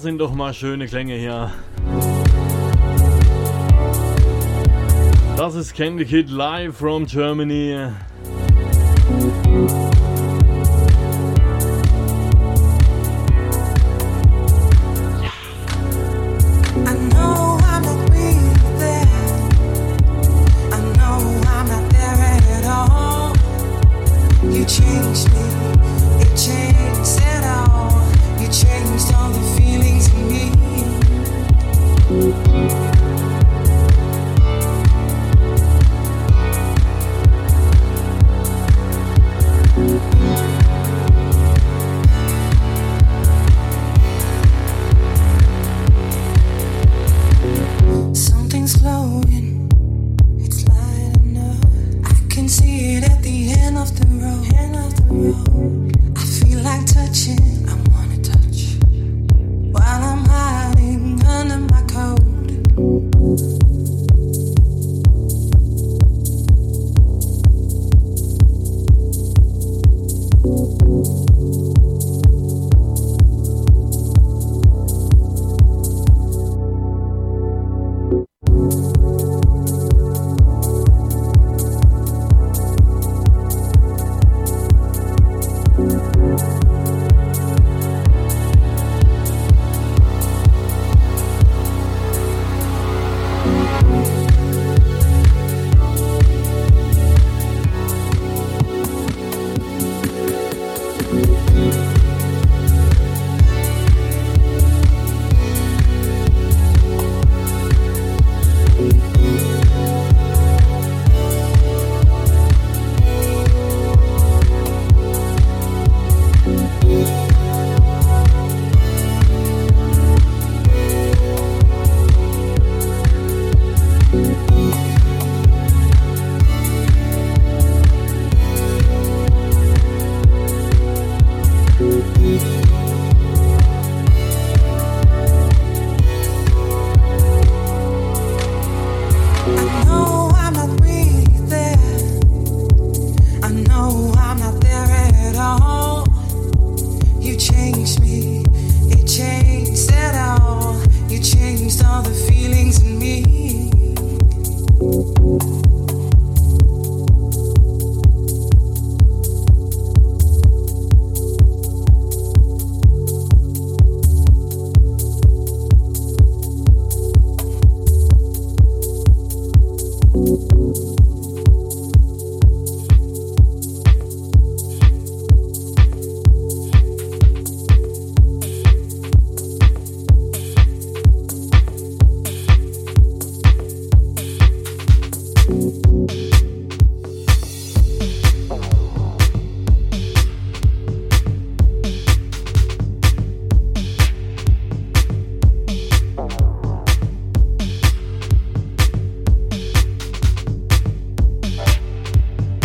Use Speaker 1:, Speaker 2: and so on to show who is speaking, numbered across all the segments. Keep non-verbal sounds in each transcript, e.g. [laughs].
Speaker 1: sind doch mal schöne Klänge hier. Das ist Candy Kid live from Germany.
Speaker 2: I feel like touching.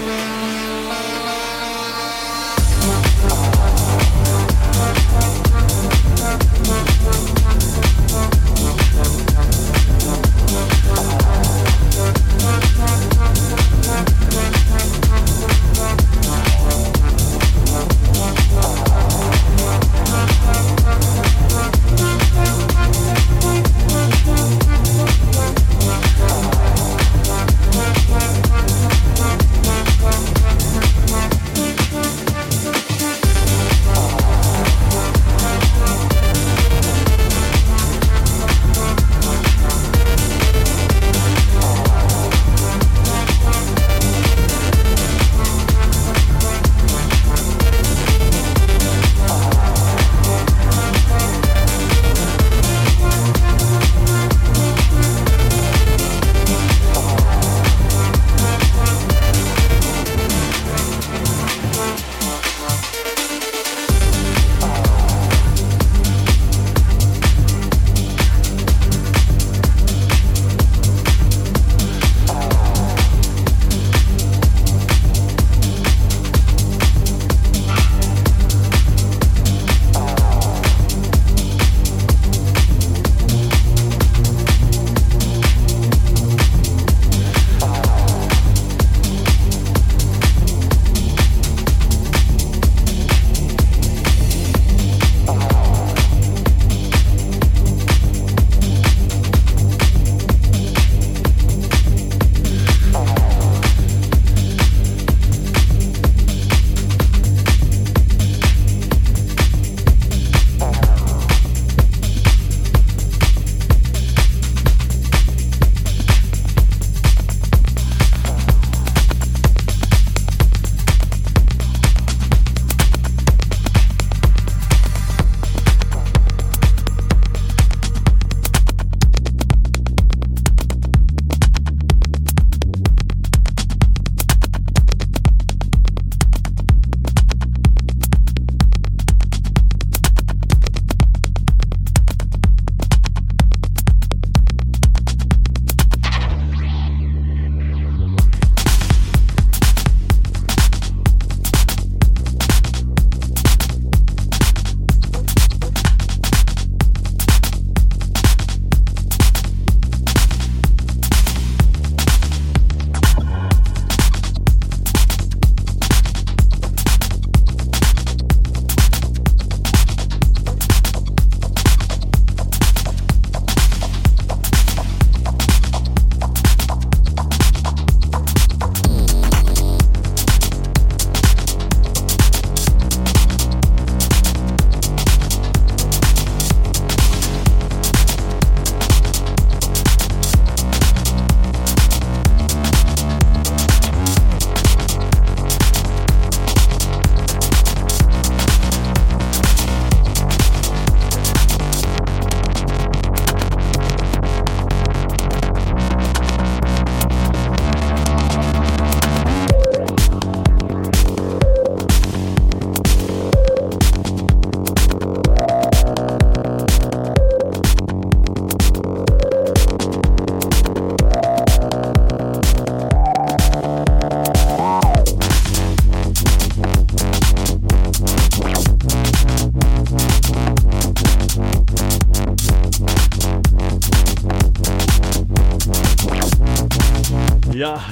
Speaker 2: Yeah. Thank you.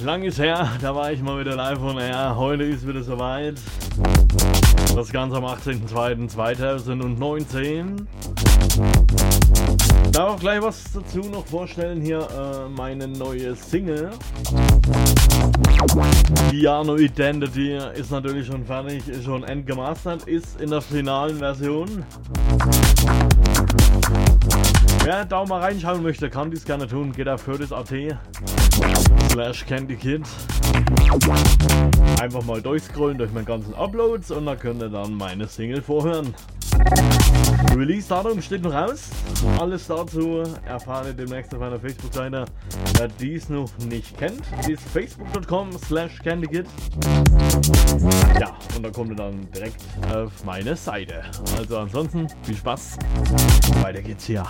Speaker 2: Lang ist her, [laughs] da war ich mal wieder live on air. Heute ist wieder soweit. Das Ganze am 18.02.2019. Darf auch gleich was dazu noch vorstellen hier, äh, meine neue Single. Piano Identity ist natürlich schon fertig, ist schon endgemastert, ist in der finalen Version. Wer da mal reinschauen möchte, kann dies gerne tun. Geht auf hördes.at slash candykid. Einfach mal durchscrollen durch meine ganzen Uploads und dann könnt ihr dann meine Single vorhören. Release-Datum steht noch aus. Alles dazu erfahrt ihr demnächst auf meiner Facebook-Seite. Wer dies noch nicht kennt, ist facebook.com slash candykid. Ja, und dann kommt ihr dann direkt auf meine Seite. Also ansonsten viel Spaß. Weiter geht's hier.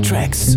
Speaker 3: tracks.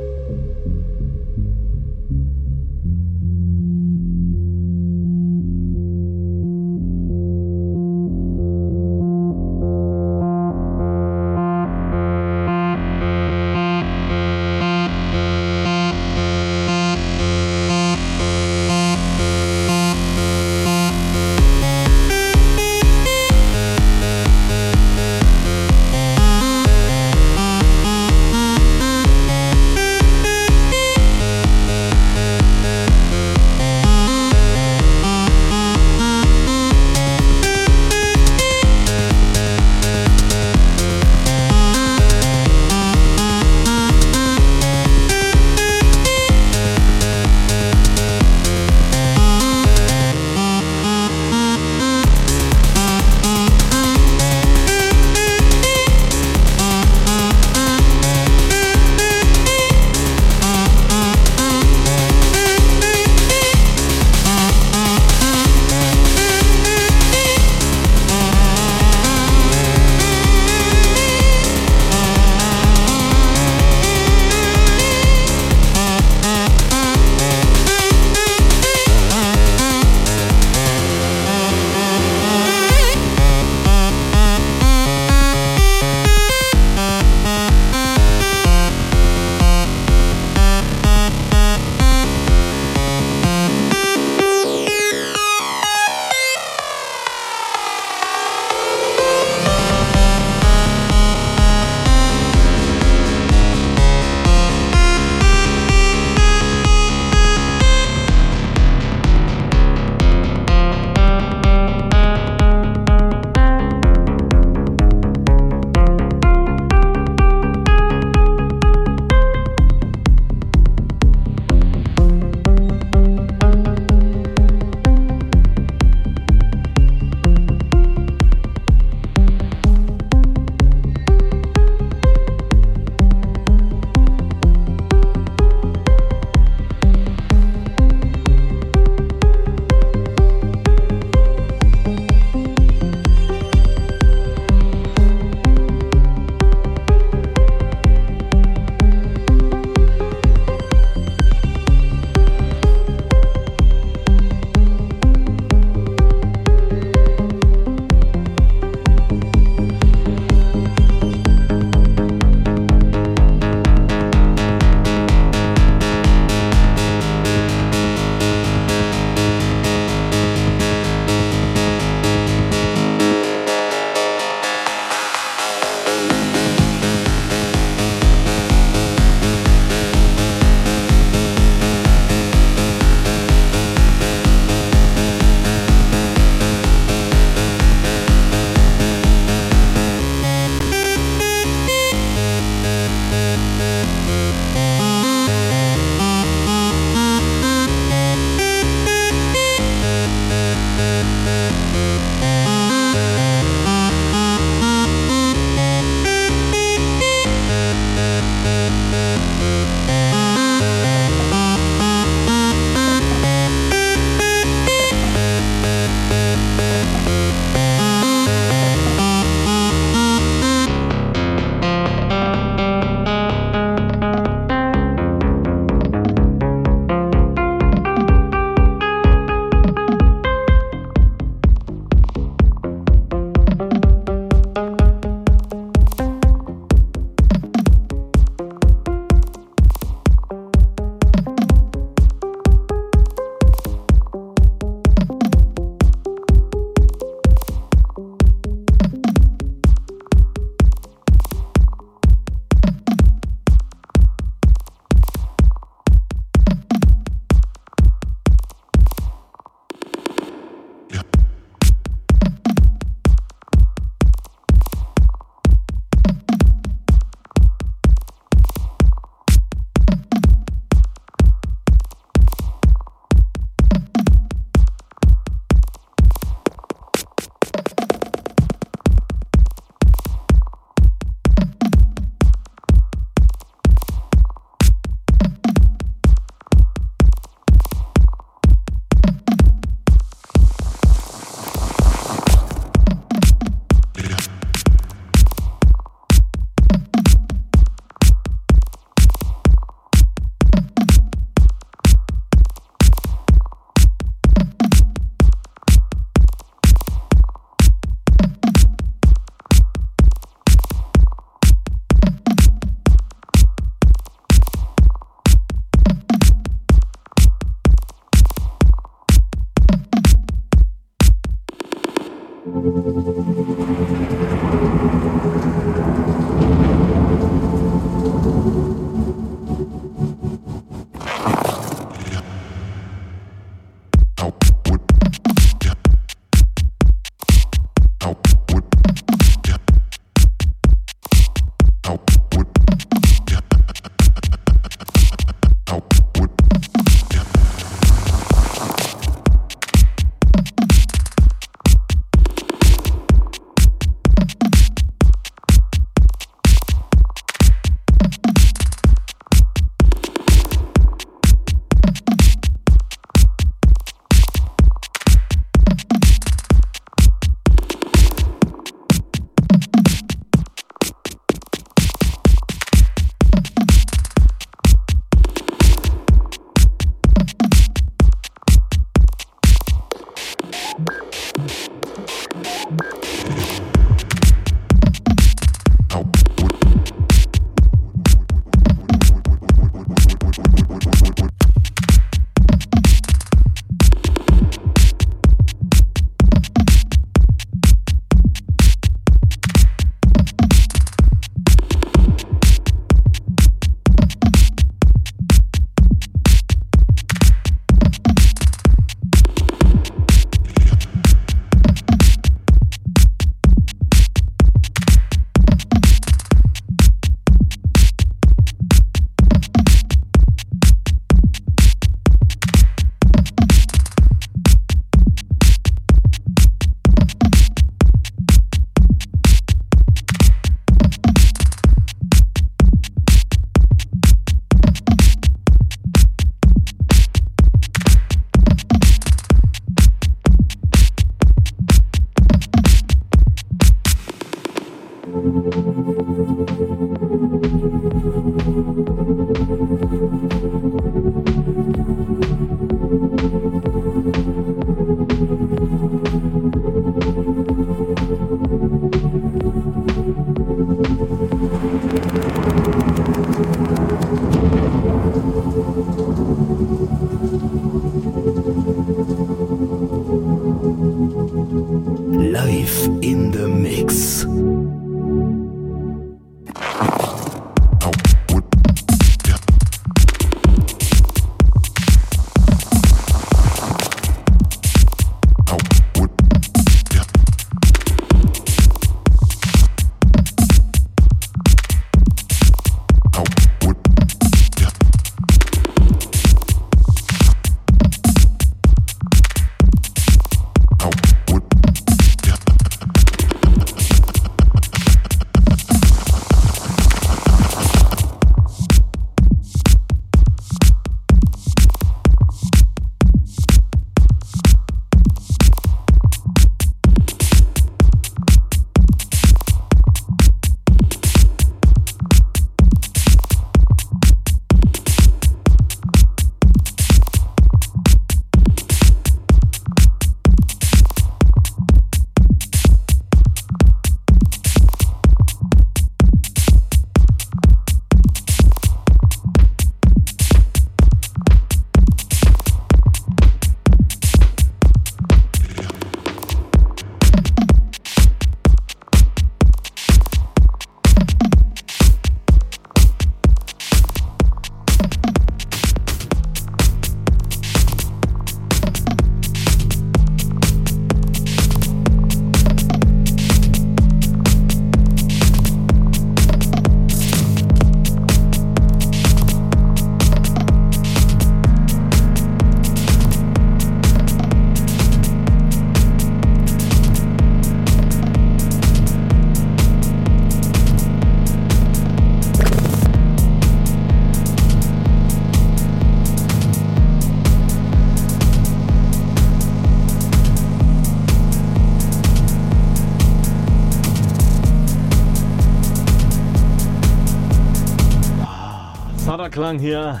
Speaker 2: Klang hier.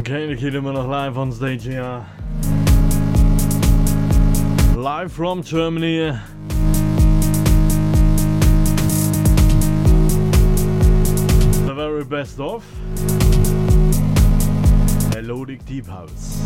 Speaker 2: Okay, geht immer noch live on stage hier. Live from Germany. The very best of Melodic Deep House.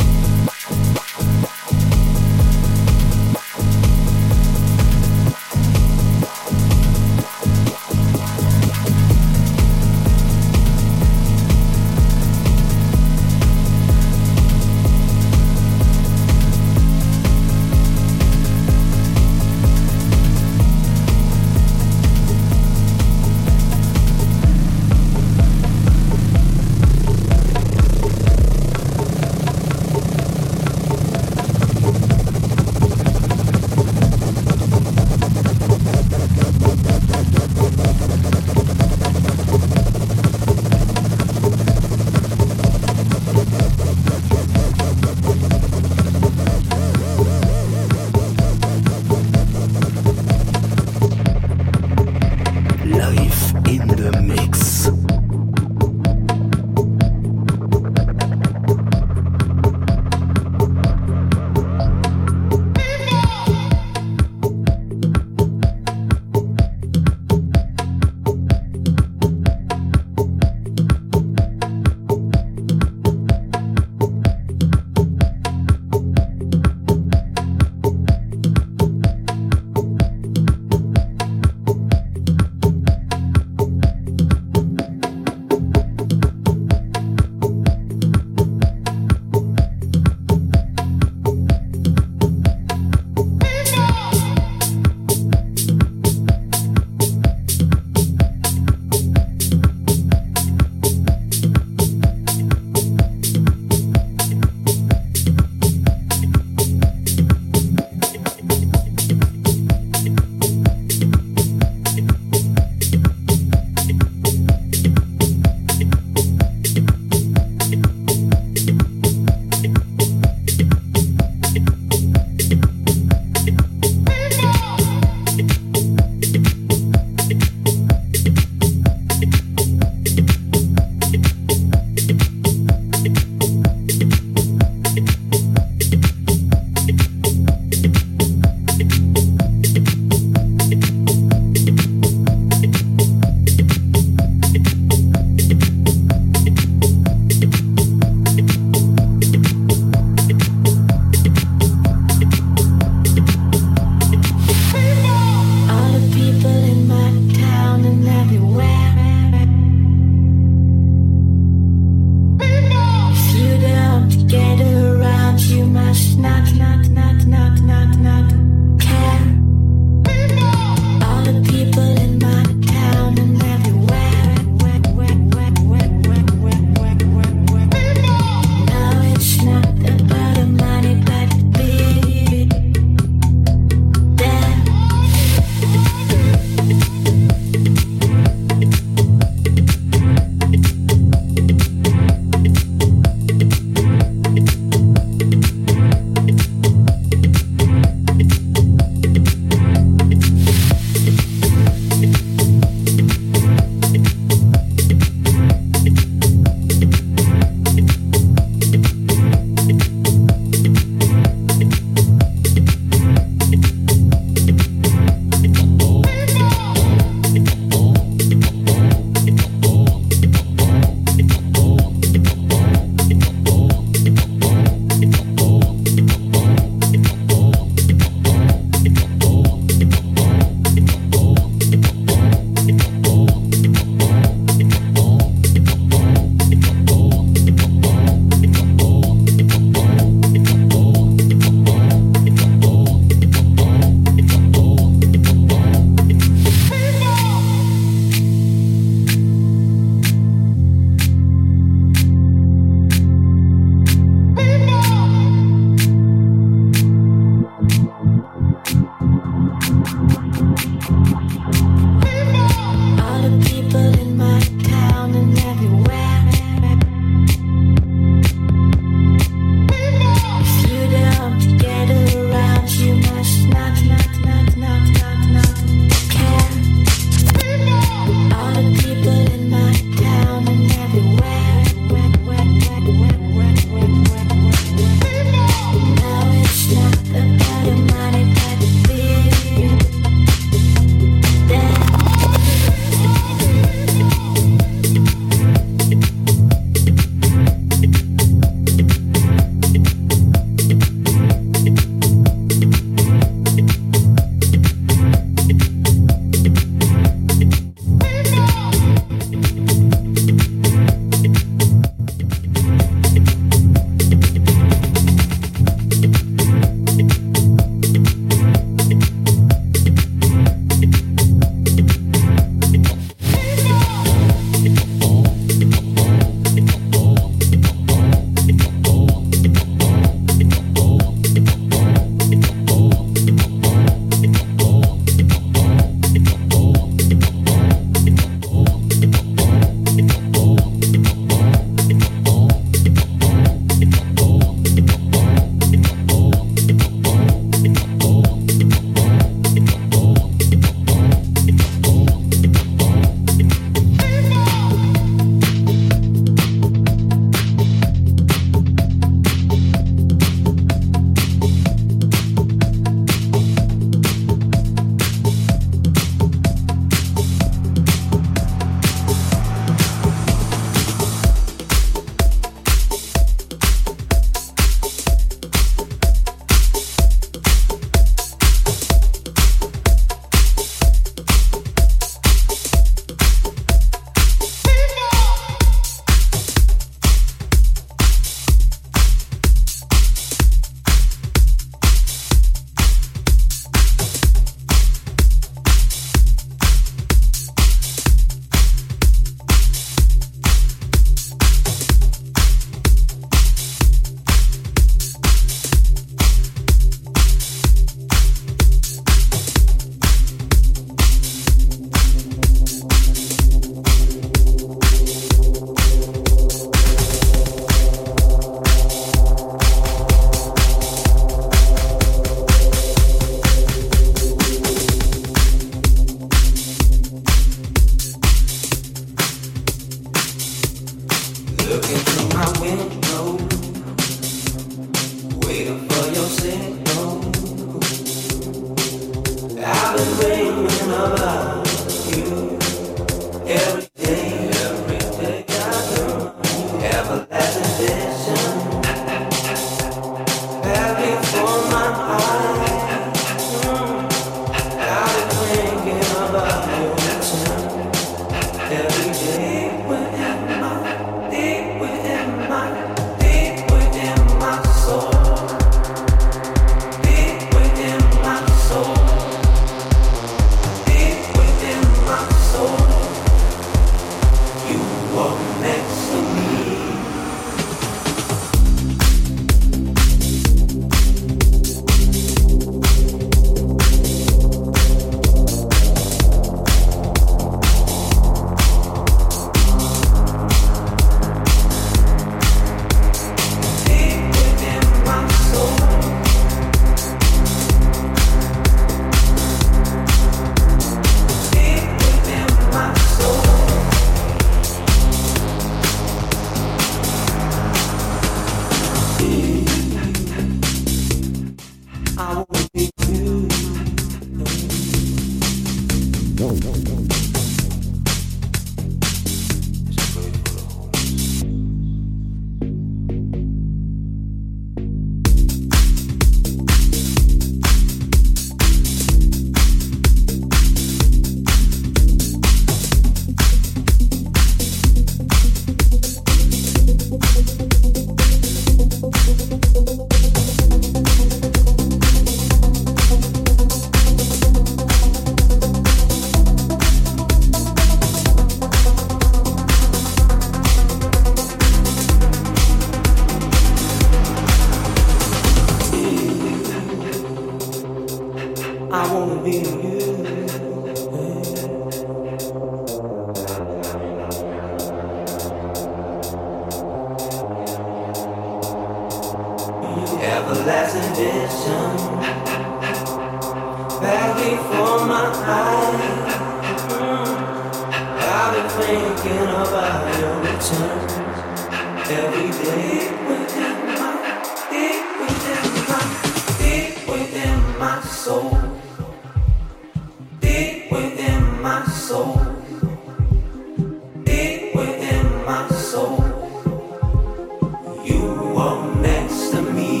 Speaker 2: to me.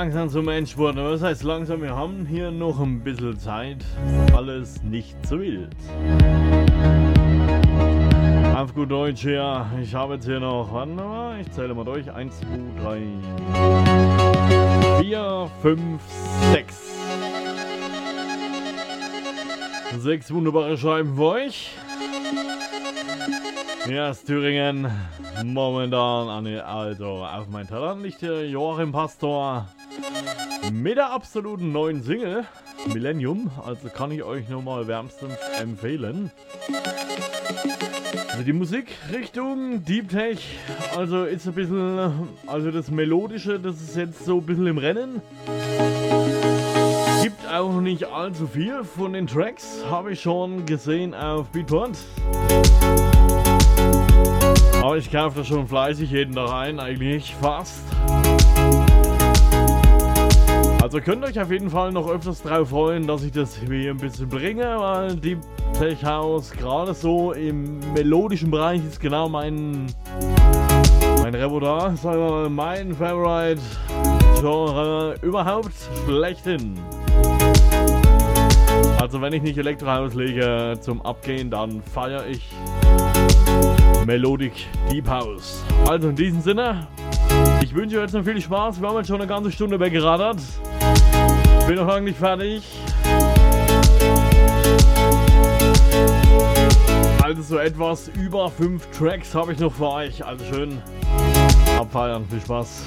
Speaker 2: Langsam zum Endspurt. Was heißt langsam? Wir haben hier noch ein bisschen Zeit. Alles nicht zu wild. Auf gut Deutsch hier. Ich habe jetzt hier noch, warte mal, ich zähle mal durch. 1, 2, 3, 4, 5, 6. Sechs wunderbare Scheiben für euch. Ja, ist Thüringen momentan an, also auf mein Talent liegt hier Joachim Pastor mit der absoluten neuen Single Millennium. Also kann ich euch nur mal wärmstens empfehlen. Also die Musikrichtung Deep Tech, also ist ein bisschen, also das Melodische, das ist jetzt so ein bisschen im Rennen. Gibt auch nicht allzu viel von den Tracks, habe ich schon gesehen auf Beatport. Aber ich kaufe das schon fleißig jeden Tag ein, eigentlich fast. Also könnt euch auf jeden Fall noch öfters darauf freuen, dass ich das hier ein bisschen bringe, weil die Tech House gerade so im melodischen Bereich ist genau mein mein Repertoire, sagen wir mal mein Favorite Genre überhaupt schlechthin. Also wenn ich nicht Elektrohaus lege zum Abgehen, dann feiere ich Melodic Deep House. Also in diesem Sinne, ich wünsche euch jetzt noch viel Spaß. Wir haben jetzt schon eine ganze Stunde weggeradert. Bin noch lange nicht fertig. Also so etwas über fünf Tracks habe ich noch für euch. Also schön abfeiern. Viel Spaß.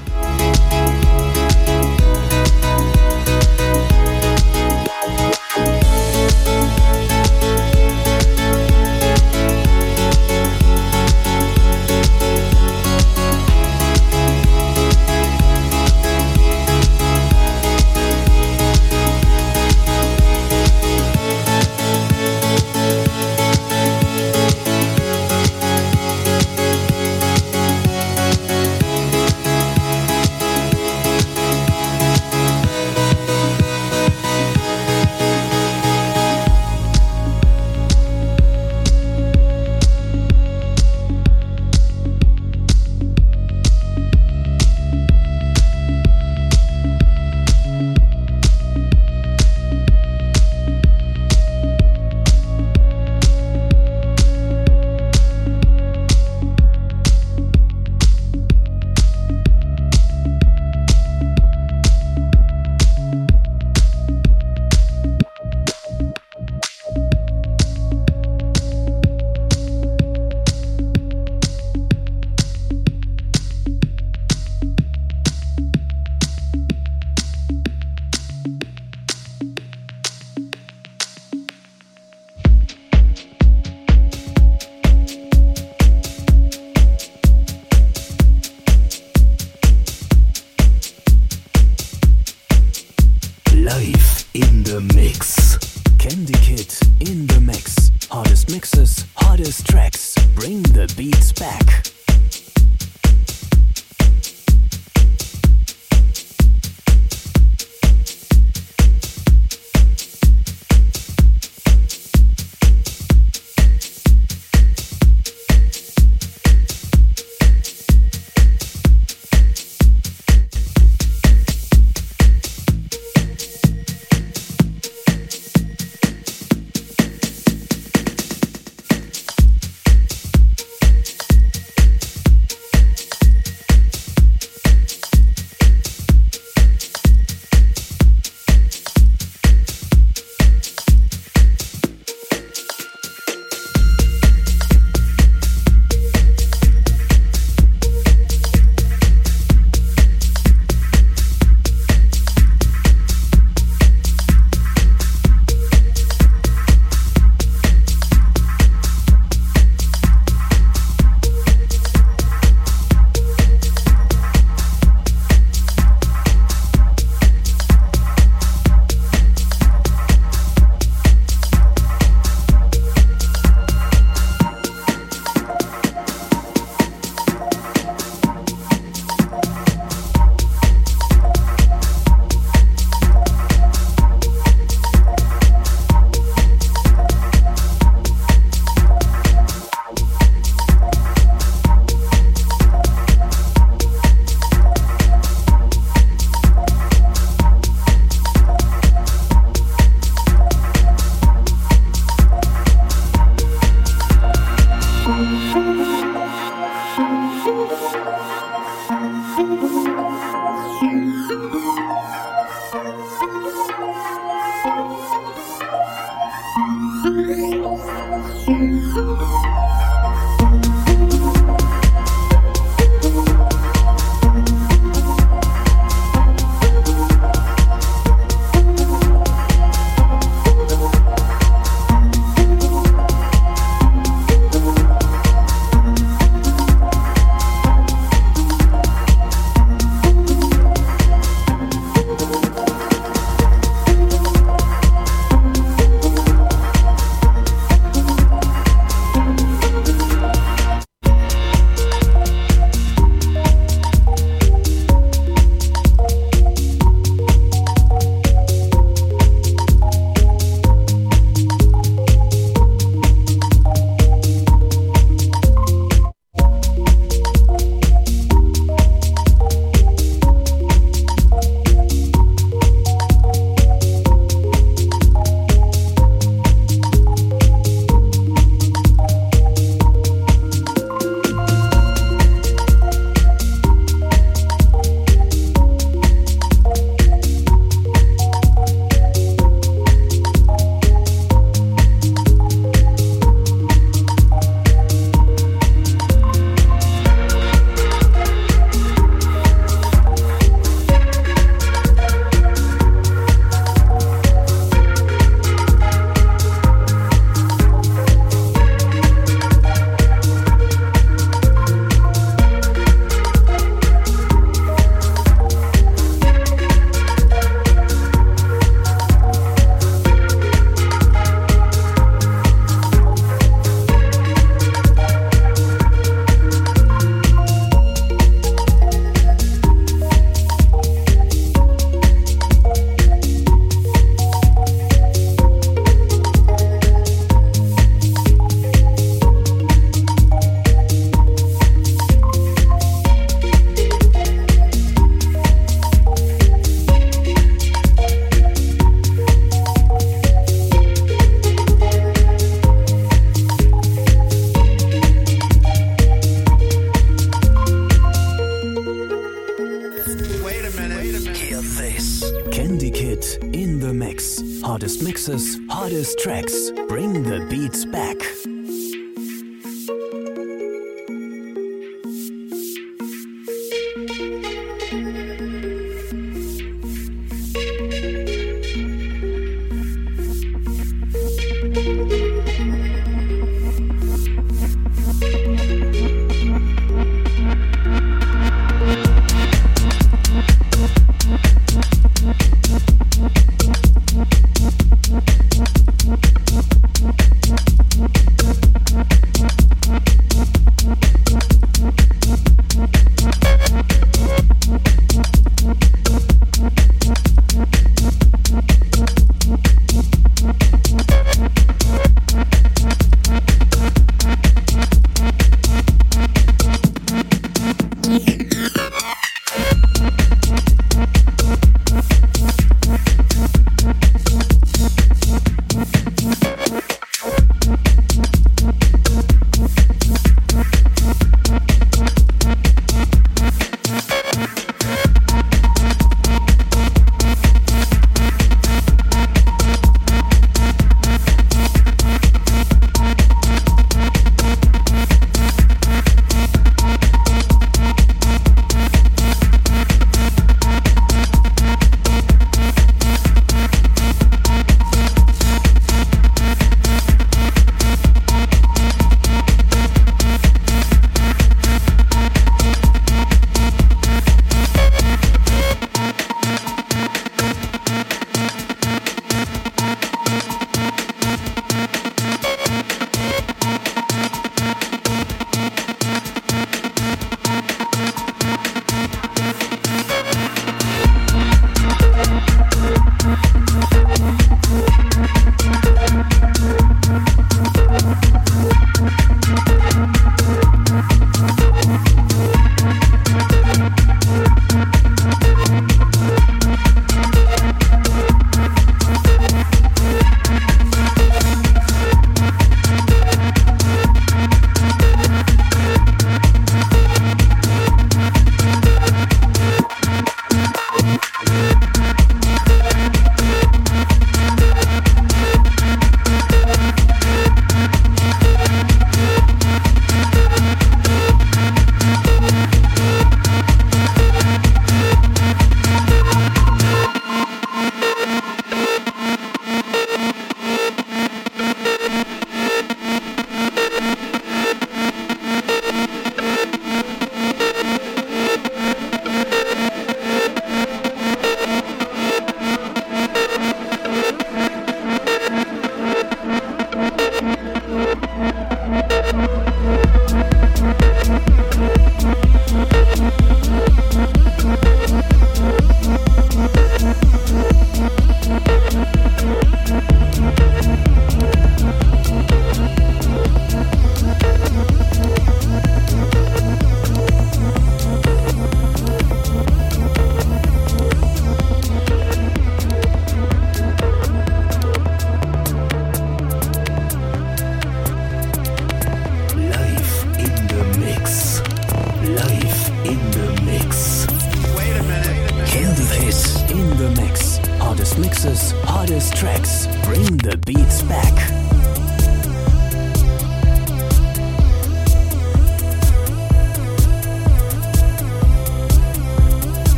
Speaker 3: Mixes, hottest tracks, bring the beats back.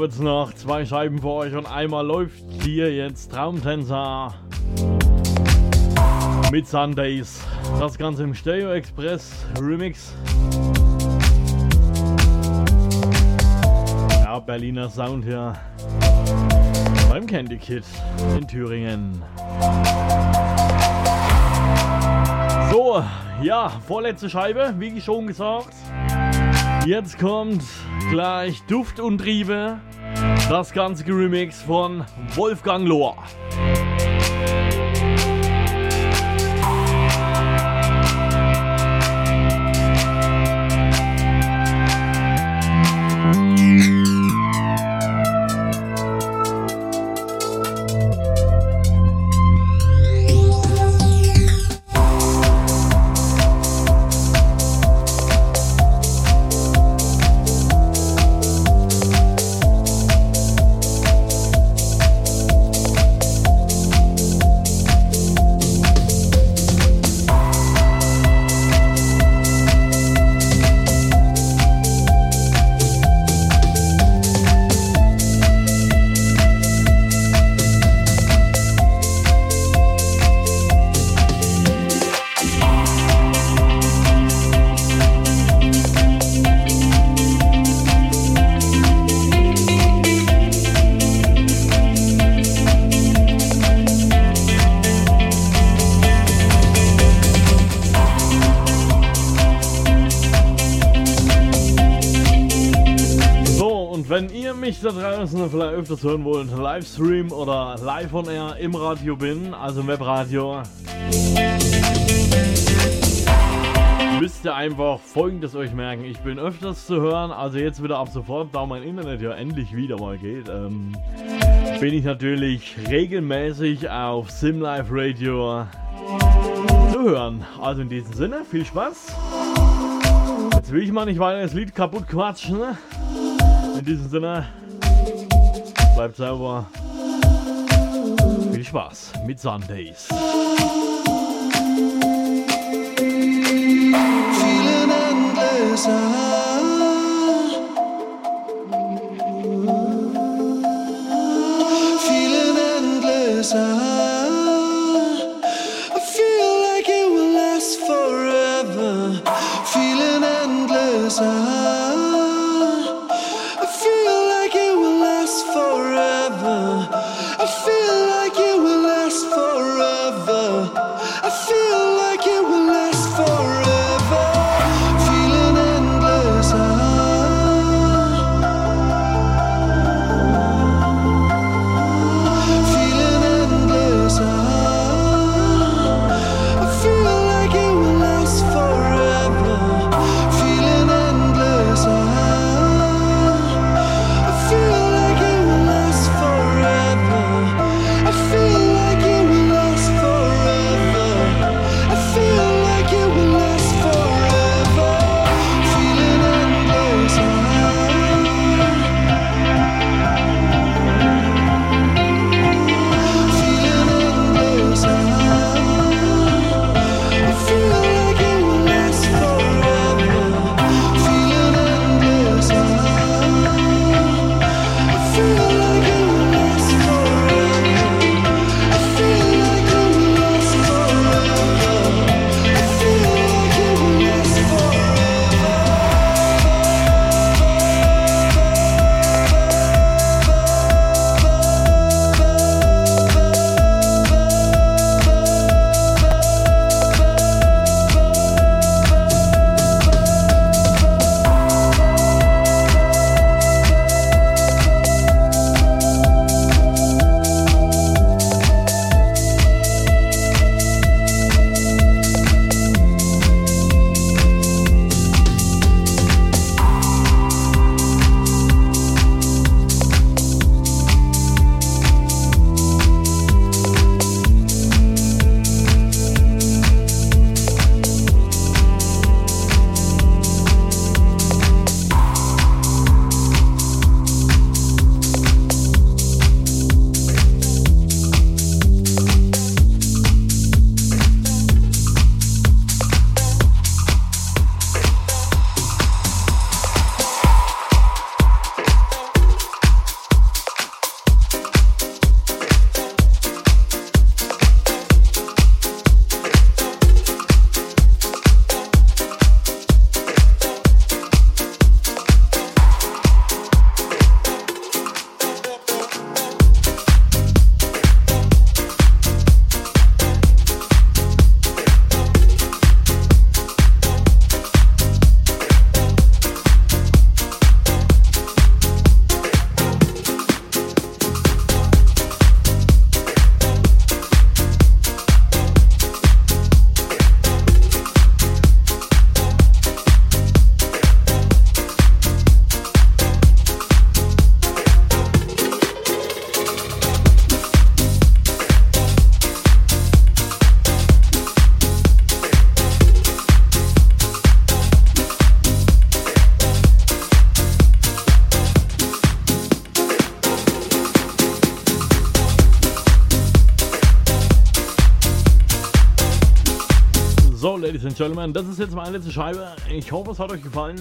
Speaker 2: Habe jetzt noch zwei Scheiben für euch und einmal läuft hier jetzt Traumtänzer mit Sundays. Das Ganze im Stereo Express Remix. Ja, Berliner Sound hier beim Candy Kid in Thüringen. So, ja, vorletzte Scheibe, wie schon gesagt. Jetzt kommt gleich Duft und Triebe. Das ganze Remix von Wolfgang Lohr. Da draußen vielleicht öfters hören wollen, Livestream oder live on air im Radio bin, also im Webradio, müsst ihr einfach folgendes euch merken. Ich bin öfters zu hören, also jetzt wieder ab sofort, da mein Internet ja endlich wieder mal geht, ähm, bin ich natürlich regelmäßig auf SimLife Radio zu hören. Also in diesem Sinne, viel Spaß. Jetzt will ich mal nicht weiter das Lied kaputt quatschen. In diesem Sinne, bleibt sauber. Viel Spaß mit Sundays. Feeling endless. I feel like it will last forever. Feeling endless. and Gentlemen, das ist jetzt meine letzte Scheibe. Ich hoffe, es hat euch gefallen.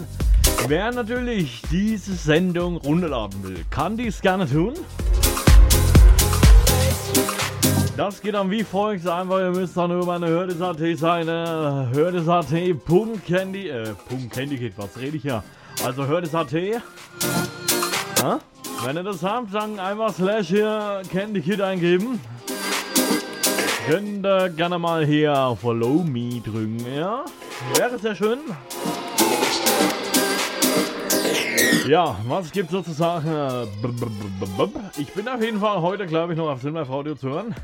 Speaker 2: Wer natürlich diese Sendung runterladen will, kann dies gerne tun. Das geht dann wie folgt. Einfach, ihr müsst dann über meine Hördes.at-Seite, hördes.at.candy, äh, .candy was rede ich ja? Also Hördes.at. Wenn ihr das habt, dann einfach slash hier Candy Kid eingeben. Könnt ihr gerne mal hier Follow Me drücken, ja? Wäre sehr schön. Ja, was gibt sozusagen? Ich bin auf jeden Fall heute, glaube ich, noch auf Silver Audio zu hören.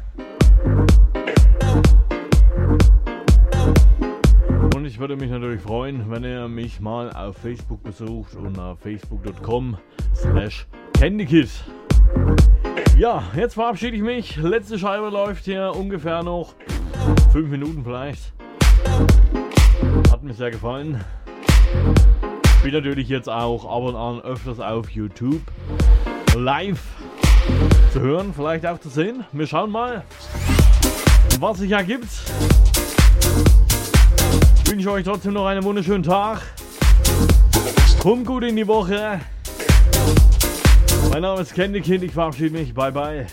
Speaker 2: Und ich würde mich natürlich freuen, wenn ihr mich mal auf Facebook besucht unter facebook.com slash candykid. Ja, jetzt verabschiede ich mich. Letzte Scheibe läuft hier ungefähr noch 5 Minuten vielleicht. Hat mir sehr gefallen. Bin natürlich jetzt auch ab und an öfters auf YouTube live zu hören, vielleicht auch zu sehen. Wir schauen mal, was sich ergibt. Ich wünsche euch trotzdem noch einen wunderschönen Tag. Kommt gut in die Woche. Mein Name ist Candy Kind, ich verabschiede mich. Bye bye.